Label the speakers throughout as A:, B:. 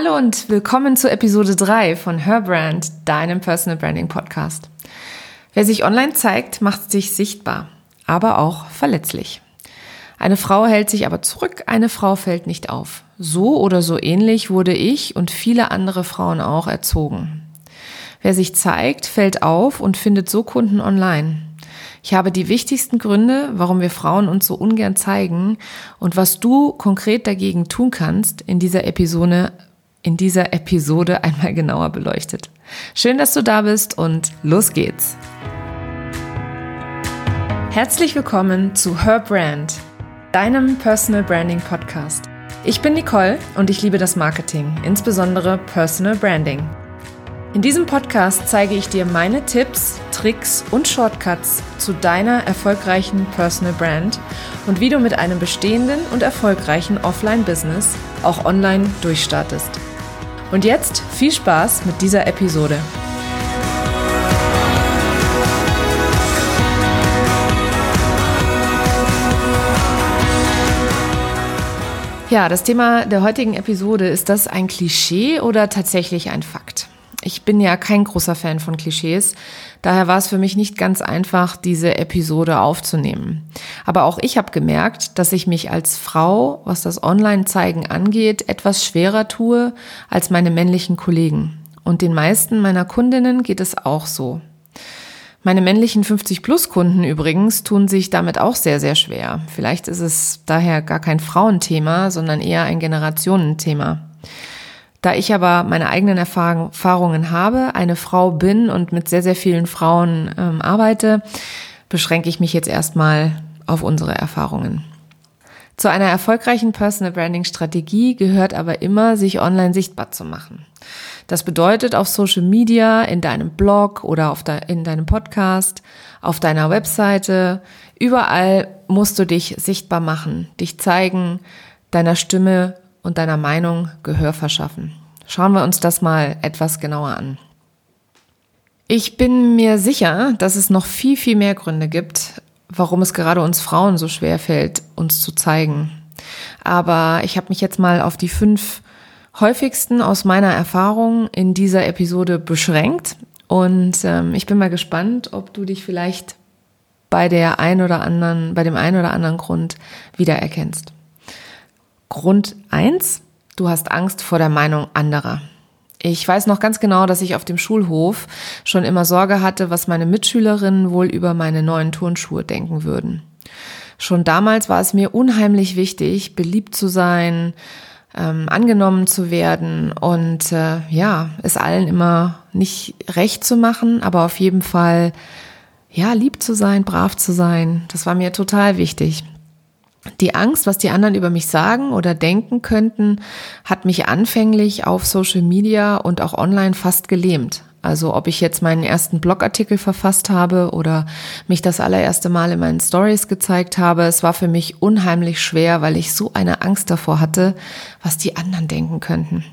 A: Hallo und willkommen zu Episode 3 von Her Brand, deinem Personal Branding Podcast. Wer sich online zeigt, macht sich sichtbar, aber auch verletzlich. Eine Frau hält sich aber zurück, eine Frau fällt nicht auf. So oder so ähnlich wurde ich und viele andere Frauen auch erzogen. Wer sich zeigt, fällt auf und findet so Kunden online. Ich habe die wichtigsten Gründe, warum wir Frauen uns so ungern zeigen und was du konkret dagegen tun kannst, in dieser Episode, in dieser Episode einmal genauer beleuchtet. Schön, dass du da bist und los geht's. Herzlich willkommen zu Her Brand, deinem Personal Branding Podcast. Ich bin Nicole und ich liebe das Marketing, insbesondere Personal Branding. In diesem Podcast zeige ich dir meine Tipps, Tricks und Shortcuts zu deiner erfolgreichen Personal Brand und wie du mit einem bestehenden und erfolgreichen Offline-Business auch online durchstartest. Und jetzt viel Spaß mit dieser Episode. Ja, das Thema der heutigen Episode, ist das ein Klischee oder tatsächlich ein Fakt? Ich bin ja kein großer Fan von Klischees. Daher war es für mich nicht ganz einfach, diese Episode aufzunehmen. Aber auch ich habe gemerkt, dass ich mich als Frau, was das Online-Zeigen angeht, etwas schwerer tue als meine männlichen Kollegen. Und den meisten meiner Kundinnen geht es auch so. Meine männlichen 50-Plus-Kunden übrigens tun sich damit auch sehr, sehr schwer. Vielleicht ist es daher gar kein Frauenthema, sondern eher ein Generationenthema. Da ich aber meine eigenen Erfahrungen habe, eine Frau bin und mit sehr, sehr vielen Frauen ähm, arbeite, beschränke ich mich jetzt erstmal auf unsere Erfahrungen. Zu einer erfolgreichen Personal Branding Strategie gehört aber immer, sich online sichtbar zu machen. Das bedeutet auf Social Media, in deinem Blog oder auf de in deinem Podcast, auf deiner Webseite, überall musst du dich sichtbar machen, dich zeigen, deiner Stimme und deiner Meinung Gehör verschaffen. Schauen wir uns das mal etwas genauer an. Ich bin mir sicher, dass es noch viel, viel mehr Gründe gibt, warum es gerade uns Frauen so schwer fällt, uns zu zeigen. Aber ich habe mich jetzt mal auf die fünf häufigsten aus meiner Erfahrung in dieser Episode beschränkt. Und ähm, ich bin mal gespannt, ob du dich vielleicht bei der ein oder anderen, bei dem einen oder anderen Grund wiedererkennst. Grund eins: du hast Angst vor der Meinung anderer. Ich weiß noch ganz genau, dass ich auf dem Schulhof schon immer Sorge hatte, was meine Mitschülerinnen wohl über meine neuen Turnschuhe denken würden. Schon damals war es mir unheimlich wichtig, beliebt zu sein, ähm, angenommen zu werden und äh, ja, es allen immer nicht recht zu machen, aber auf jeden Fall ja, lieb zu sein, brav zu sein. Das war mir total wichtig. Die Angst, was die anderen über mich sagen oder denken könnten, hat mich anfänglich auf Social Media und auch online fast gelähmt. Also ob ich jetzt meinen ersten Blogartikel verfasst habe oder mich das allererste Mal in meinen Stories gezeigt habe, es war für mich unheimlich schwer, weil ich so eine Angst davor hatte, was die anderen denken könnten.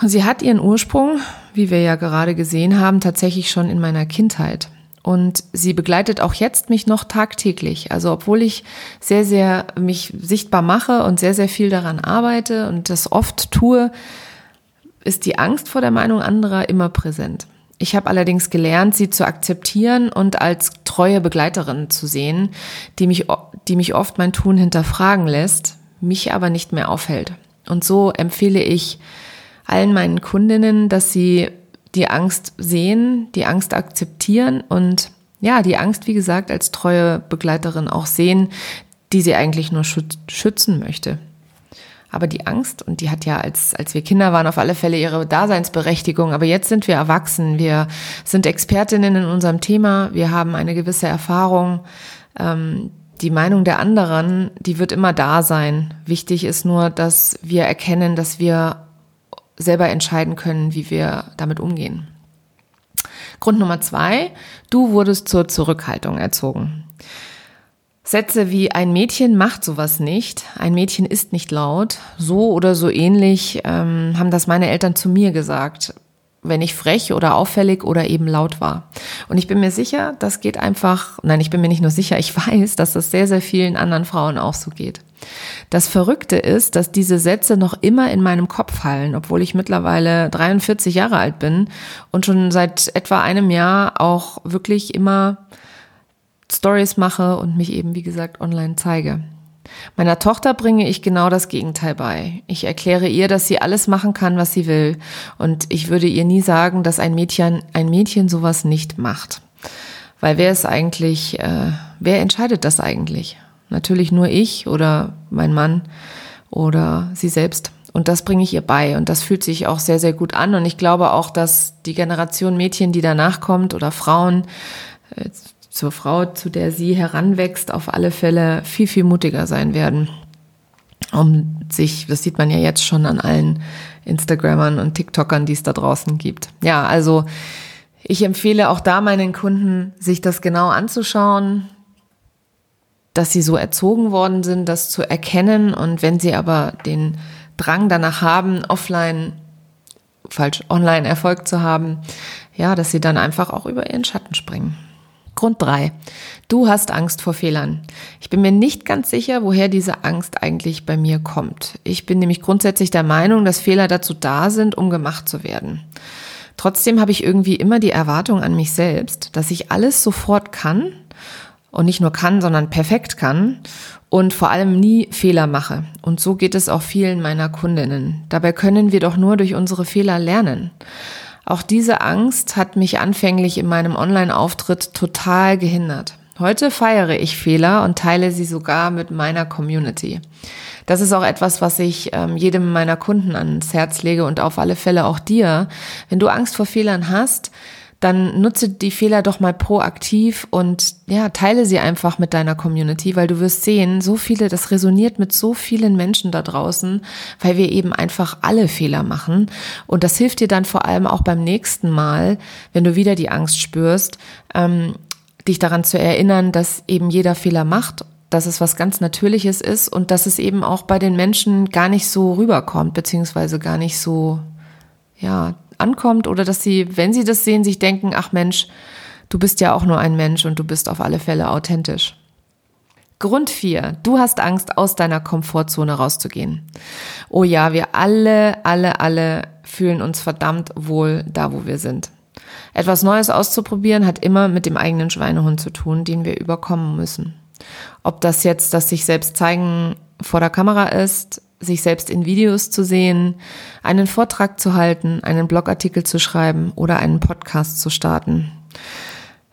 A: Und sie hat ihren Ursprung, wie wir ja gerade gesehen haben, tatsächlich schon in meiner Kindheit. Und sie begleitet auch jetzt mich noch tagtäglich. Also obwohl ich sehr, sehr mich sichtbar mache und sehr, sehr viel daran arbeite und das oft tue, ist die Angst vor der Meinung anderer immer präsent. Ich habe allerdings gelernt, sie zu akzeptieren und als treue Begleiterin zu sehen, die mich, die mich oft mein Tun hinterfragen lässt, mich aber nicht mehr aufhält. Und so empfehle ich allen meinen Kundinnen, dass sie die Angst sehen, die Angst akzeptieren und ja, die Angst, wie gesagt, als treue Begleiterin auch sehen, die sie eigentlich nur schützen möchte. Aber die Angst, und die hat ja, als, als wir Kinder waren, auf alle Fälle ihre Daseinsberechtigung. Aber jetzt sind wir erwachsen. Wir sind Expertinnen in unserem Thema. Wir haben eine gewisse Erfahrung. Ähm, die Meinung der anderen, die wird immer da sein. Wichtig ist nur, dass wir erkennen, dass wir selber entscheiden können, wie wir damit umgehen. Grund Nummer zwei, du wurdest zur Zurückhaltung erzogen. Sätze wie ein Mädchen macht sowas nicht, ein Mädchen ist nicht laut, so oder so ähnlich ähm, haben das meine Eltern zu mir gesagt. Wenn ich frech oder auffällig oder eben laut war. Und ich bin mir sicher, das geht einfach, nein, ich bin mir nicht nur sicher, ich weiß, dass das sehr, sehr vielen anderen Frauen auch so geht. Das Verrückte ist, dass diese Sätze noch immer in meinem Kopf fallen, obwohl ich mittlerweile 43 Jahre alt bin und schon seit etwa einem Jahr auch wirklich immer Stories mache und mich eben, wie gesagt, online zeige. Meiner Tochter bringe ich genau das Gegenteil bei. Ich erkläre ihr, dass sie alles machen kann, was sie will. Und ich würde ihr nie sagen, dass ein Mädchen, ein Mädchen sowas nicht macht. Weil wer ist eigentlich, äh, wer entscheidet das eigentlich? Natürlich nur ich oder mein Mann oder sie selbst. Und das bringe ich ihr bei. Und das fühlt sich auch sehr, sehr gut an. Und ich glaube auch, dass die Generation Mädchen, die danach kommt oder Frauen, äh, zur Frau, zu der sie heranwächst, auf alle Fälle viel, viel mutiger sein werden. Um sich, das sieht man ja jetzt schon an allen Instagrammern und TikTokern, die es da draußen gibt. Ja, also ich empfehle auch da meinen Kunden, sich das genau anzuschauen, dass sie so erzogen worden sind, das zu erkennen. Und wenn sie aber den Drang danach haben, offline, falsch, online Erfolg zu haben, ja, dass sie dann einfach auch über ihren Schatten springen. Grund drei: Du hast Angst vor Fehlern. Ich bin mir nicht ganz sicher, woher diese Angst eigentlich bei mir kommt. Ich bin nämlich grundsätzlich der Meinung, dass Fehler dazu da sind, um gemacht zu werden. Trotzdem habe ich irgendwie immer die Erwartung an mich selbst, dass ich alles sofort kann und nicht nur kann, sondern perfekt kann und vor allem nie Fehler mache. Und so geht es auch vielen meiner Kundinnen. Dabei können wir doch nur durch unsere Fehler lernen. Auch diese Angst hat mich anfänglich in meinem Online-Auftritt total gehindert. Heute feiere ich Fehler und teile sie sogar mit meiner Community. Das ist auch etwas, was ich ähm, jedem meiner Kunden ans Herz lege und auf alle Fälle auch dir. Wenn du Angst vor Fehlern hast, dann nutze die Fehler doch mal proaktiv und ja, teile sie einfach mit deiner Community, weil du wirst sehen, so viele, das resoniert mit so vielen Menschen da draußen, weil wir eben einfach alle Fehler machen. Und das hilft dir dann vor allem auch beim nächsten Mal, wenn du wieder die Angst spürst, ähm, dich daran zu erinnern, dass eben jeder Fehler macht dass es was ganz Natürliches ist und dass es eben auch bei den Menschen gar nicht so rüberkommt, beziehungsweise gar nicht so, ja, ankommt oder dass sie, wenn sie das sehen, sich denken, ach Mensch, du bist ja auch nur ein Mensch und du bist auf alle Fälle authentisch. Grund 4. Du hast Angst, aus deiner Komfortzone rauszugehen. Oh ja, wir alle, alle, alle fühlen uns verdammt wohl da, wo wir sind. Etwas Neues auszuprobieren hat immer mit dem eigenen Schweinehund zu tun, den wir überkommen müssen. Ob das jetzt das sich selbst zeigen vor der Kamera ist, sich selbst in Videos zu sehen, einen Vortrag zu halten, einen Blogartikel zu schreiben oder einen Podcast zu starten.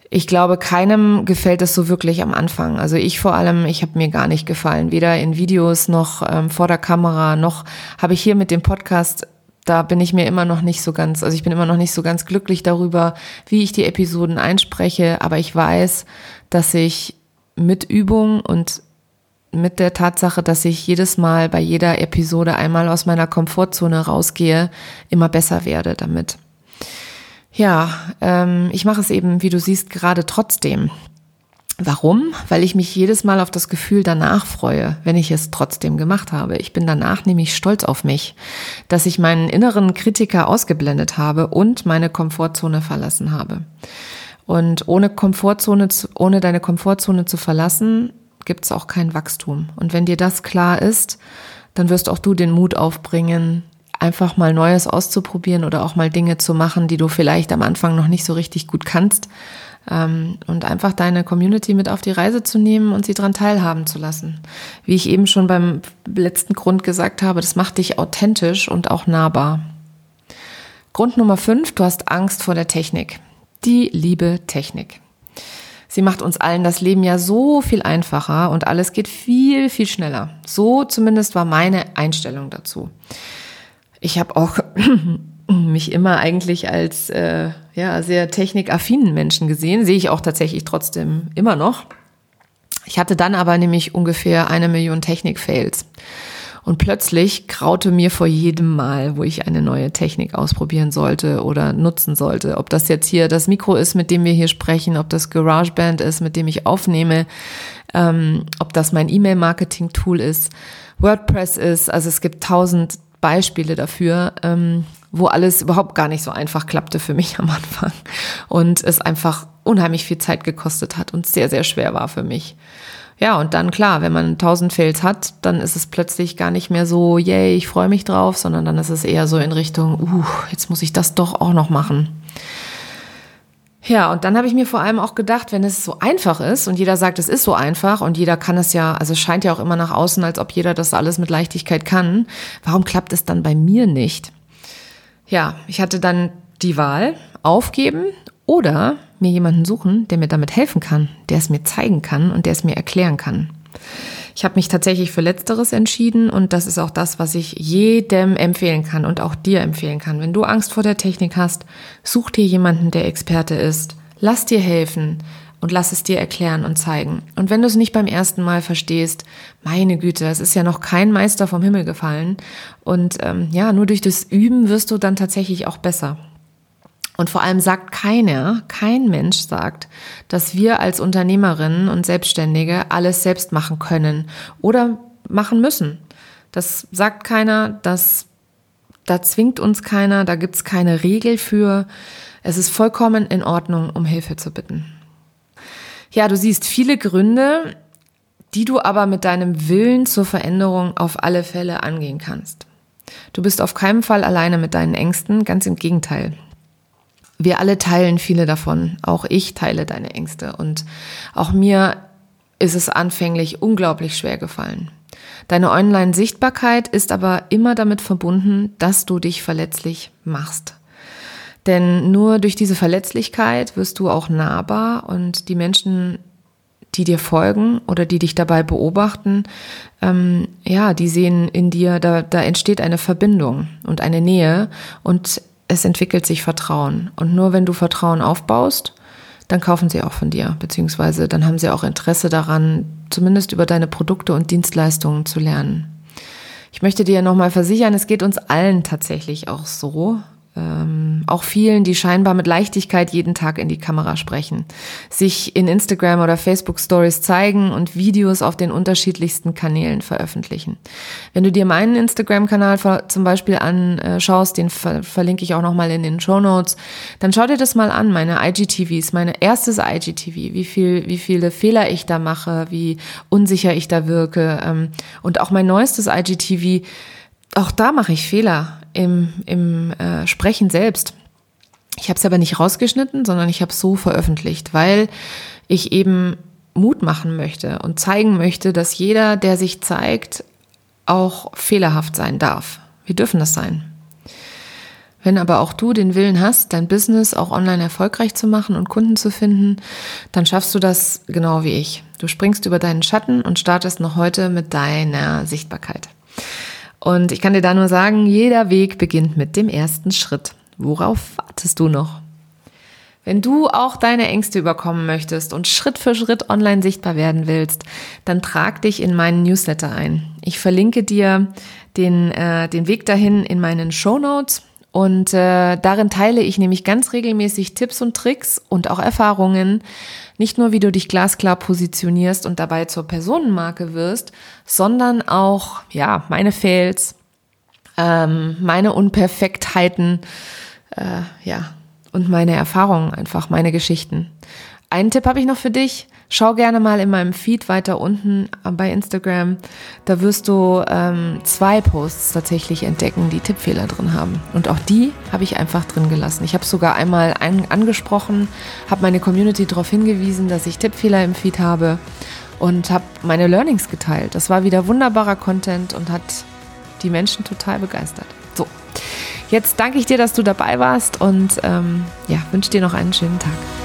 A: Ich glaube, keinem gefällt es so wirklich am Anfang. Also ich vor allem, ich habe mir gar nicht gefallen, weder in Videos noch ähm, vor der Kamera, noch habe ich hier mit dem Podcast da bin ich mir immer noch nicht so ganz, also ich bin immer noch nicht so ganz glücklich darüber, wie ich die Episoden einspreche, aber ich weiß, dass ich mit Übung und mit der Tatsache, dass ich jedes Mal bei jeder Episode einmal aus meiner Komfortzone rausgehe, immer besser werde damit. Ja, ähm, ich mache es eben, wie du siehst, gerade trotzdem. Warum? Weil ich mich jedes Mal auf das Gefühl danach freue, wenn ich es trotzdem gemacht habe. Ich bin danach nämlich stolz auf mich, dass ich meinen inneren Kritiker ausgeblendet habe und meine Komfortzone verlassen habe. Und ohne Komfortzone, ohne deine Komfortzone zu verlassen, gibt es auch kein Wachstum. Und wenn dir das klar ist, dann wirst auch du den Mut aufbringen, einfach mal Neues auszuprobieren oder auch mal Dinge zu machen, die du vielleicht am Anfang noch nicht so richtig gut kannst. Ähm, und einfach deine Community mit auf die Reise zu nehmen und sie daran teilhaben zu lassen. Wie ich eben schon beim letzten Grund gesagt habe, das macht dich authentisch und auch nahbar. Grund Nummer fünf, du hast Angst vor der Technik. Die liebe Technik. Sie macht uns allen das Leben ja so viel einfacher und alles geht viel, viel schneller. So zumindest war meine Einstellung dazu. Ich habe auch mich immer eigentlich als äh, ja, sehr technikaffinen Menschen gesehen, sehe ich auch tatsächlich trotzdem immer noch. Ich hatte dann aber nämlich ungefähr eine Million Technik-Fails. Und plötzlich graute mir vor jedem Mal, wo ich eine neue Technik ausprobieren sollte oder nutzen sollte. Ob das jetzt hier das Mikro ist, mit dem wir hier sprechen, ob das GarageBand ist, mit dem ich aufnehme, ähm, ob das mein E-Mail-Marketing-Tool ist, WordPress ist. Also es gibt tausend Beispiele dafür, ähm, wo alles überhaupt gar nicht so einfach klappte für mich am Anfang und es einfach unheimlich viel Zeit gekostet hat und sehr, sehr schwer war für mich. Ja, und dann klar, wenn man 1000 Fails hat, dann ist es plötzlich gar nicht mehr so, yay, ich freue mich drauf, sondern dann ist es eher so in Richtung, uh, jetzt muss ich das doch auch noch machen. Ja, und dann habe ich mir vor allem auch gedacht, wenn es so einfach ist und jeder sagt, es ist so einfach und jeder kann es ja, also es scheint ja auch immer nach außen, als ob jeder das alles mit Leichtigkeit kann, warum klappt es dann bei mir nicht? Ja, ich hatte dann die Wahl, aufgeben oder mir jemanden suchen, der mir damit helfen kann, der es mir zeigen kann und der es mir erklären kann. Ich habe mich tatsächlich für letzteres entschieden und das ist auch das, was ich jedem empfehlen kann und auch dir empfehlen kann. Wenn du Angst vor der Technik hast, such dir jemanden, der Experte ist. Lass dir helfen und lass es dir erklären und zeigen. Und wenn du es nicht beim ersten Mal verstehst, meine Güte, es ist ja noch kein Meister vom Himmel gefallen. Und ähm, ja, nur durch das Üben wirst du dann tatsächlich auch besser. Und vor allem sagt keiner, kein Mensch sagt, dass wir als Unternehmerinnen und Selbstständige alles selbst machen können oder machen müssen. Das sagt keiner, das, da zwingt uns keiner, da gibt's keine Regel für. Es ist vollkommen in Ordnung, um Hilfe zu bitten. Ja, du siehst viele Gründe, die du aber mit deinem Willen zur Veränderung auf alle Fälle angehen kannst. Du bist auf keinen Fall alleine mit deinen Ängsten, ganz im Gegenteil. Wir alle teilen viele davon. Auch ich teile deine Ängste. Und auch mir ist es anfänglich unglaublich schwer gefallen. Deine Online-Sichtbarkeit ist aber immer damit verbunden, dass du dich verletzlich machst. Denn nur durch diese Verletzlichkeit wirst du auch nahbar und die Menschen, die dir folgen oder die dich dabei beobachten, ähm, ja, die sehen in dir, da, da entsteht eine Verbindung und eine Nähe und es entwickelt sich Vertrauen. Und nur wenn du Vertrauen aufbaust, dann kaufen sie auch von dir, beziehungsweise dann haben sie auch Interesse daran, zumindest über deine Produkte und Dienstleistungen zu lernen. Ich möchte dir nochmal versichern, es geht uns allen tatsächlich auch so, ähm, auch vielen, die scheinbar mit Leichtigkeit jeden Tag in die Kamera sprechen, sich in Instagram oder Facebook Stories zeigen und Videos auf den unterschiedlichsten Kanälen veröffentlichen. Wenn du dir meinen Instagram-Kanal zum Beispiel anschaust, den ver verlinke ich auch nochmal in den Show Notes, dann schau dir das mal an, meine IGTVs, meine erstes IGTV, wie viel, wie viele Fehler ich da mache, wie unsicher ich da wirke ähm, und auch mein neuestes IGTV, auch da mache ich Fehler im, im äh, Sprechen selbst. Ich habe es aber nicht rausgeschnitten, sondern ich habe es so veröffentlicht, weil ich eben Mut machen möchte und zeigen möchte, dass jeder, der sich zeigt, auch fehlerhaft sein darf. Wir dürfen das sein. Wenn aber auch du den Willen hast, dein Business auch online erfolgreich zu machen und Kunden zu finden, dann schaffst du das genau wie ich. Du springst über deinen Schatten und startest noch heute mit deiner Sichtbarkeit. Und ich kann dir da nur sagen, jeder Weg beginnt mit dem ersten Schritt. Worauf wartest du noch? Wenn du auch deine Ängste überkommen möchtest und Schritt für Schritt online sichtbar werden willst, dann trag dich in meinen Newsletter ein. Ich verlinke dir den, äh, den Weg dahin in meinen Show Notes und äh, darin teile ich nämlich ganz regelmäßig Tipps und Tricks und auch Erfahrungen. Nicht nur, wie du dich glasklar positionierst und dabei zur Personenmarke wirst, sondern auch, ja, meine Fails, ähm, meine Unperfektheiten, äh, ja, und meine Erfahrungen einfach, meine Geschichten. Einen Tipp habe ich noch für dich. Schau gerne mal in meinem Feed weiter unten bei Instagram. Da wirst du ähm, zwei Posts tatsächlich entdecken, die Tippfehler drin haben. Und auch die habe ich einfach drin gelassen. Ich habe sogar einmal ein, angesprochen, habe meine Community darauf hingewiesen, dass ich Tippfehler im Feed habe und habe meine Learnings geteilt. Das war wieder wunderbarer Content und hat die Menschen total begeistert. So, jetzt danke ich dir, dass du dabei warst und ähm, ja, wünsche dir noch einen schönen Tag.